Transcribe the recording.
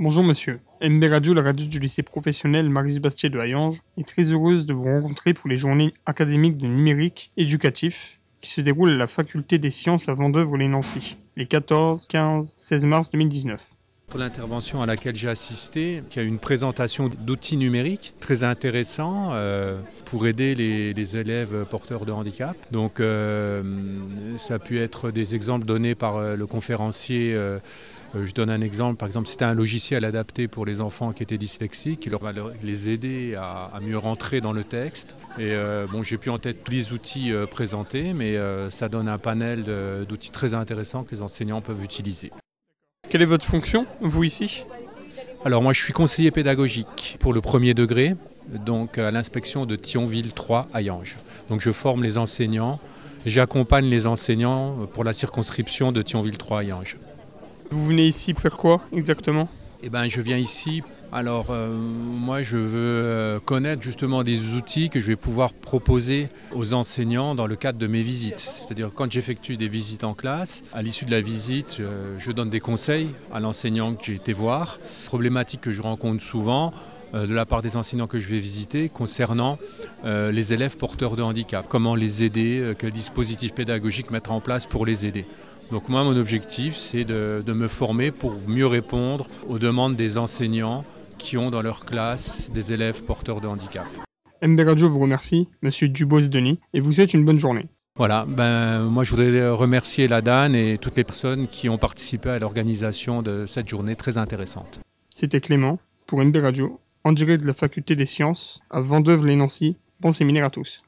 Bonjour monsieur, MB Radio, la radio du lycée professionnel Marie Bastier de Hayange, est très heureuse de vous rencontrer pour les journées académiques de numérique éducatif qui se déroulent à la faculté des sciences à Vendœuvre-les-Nancy, les 14, 15, 16 mars 2019. Pour l'intervention à laquelle j'ai assisté, qui a une présentation d'outils numériques très intéressants euh, pour aider les, élèves porteurs de handicap. Donc euh, ça a pu être des exemples donnés par euh, le conférencier je donne un exemple, par exemple, c'était un logiciel adapté pour les enfants qui étaient dyslexiques, qui leur va les aider à, mieux rentrer dans le texte. Et euh, bon, j'ai plus en tête tous les outils euh, présentés, mais ça donne un panel d'outils très intéressants que les enseignants peuvent utiliser. Quelle est votre fonction, vous ici? Alors moi, je suis conseiller pédagogique pour le premier degré, donc à l'inspection de Thionville 3 à Yange. Donc je forme les enseignants, j'accompagne les enseignants pour la circonscription de Thionville 3 à Yange. Vous venez ici pour faire quoi exactement Eh ben, je viens ici. Alors, euh, moi, je veux euh, connaître justement des outils que je vais pouvoir proposer aux enseignants dans le cadre de mes visites. C'est-à-dire, quand j'effectue des visites en classe, à l'issue de la visite, je, donne des conseils à l'enseignant que j'ai été voir. Problématique que je rencontre souvent, euh, de la part des enseignants que je vais visiter concernant les élèves porteurs de handicap. Comment les aider, quel dispositif pédagogique mettre en place pour les aider. Donc moi, mon objectif, c'est de, me former pour mieux répondre aux demandes des enseignants qui ont dans leur classe des élèves porteurs de handicap. MB Radio vous remercie, Monsieur Dubos-Denis, et vous souhaite une bonne journée. Voilà, ben, moi je voudrais remercier la DAN et toutes les personnes qui ont participé à l'organisation de cette journée très intéressante. C'était Clément pour MB Radio, en direct de la faculté des sciences à Vendœuvre-les-Nancy. Bon séminaire à tous.